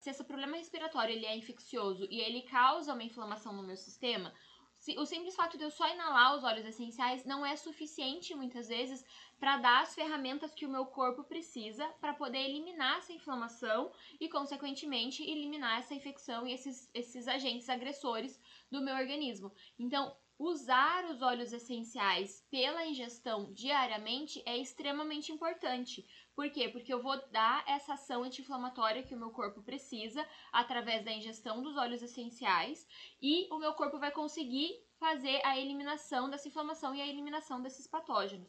Se esse problema respiratório ele é infeccioso e ele causa uma inflamação no meu sistema, o simples fato de eu só inalar os óleos essenciais não é suficiente muitas vezes para dar as ferramentas que o meu corpo precisa para poder eliminar essa inflamação e, consequentemente, eliminar essa infecção e esses, esses agentes agressores do meu organismo. Então, usar os óleos essenciais pela ingestão diariamente é extremamente importante. Por quê? Porque eu vou dar essa ação anti-inflamatória que o meu corpo precisa através da ingestão dos óleos essenciais e o meu corpo vai conseguir fazer a eliminação dessa inflamação e a eliminação desses patógenos.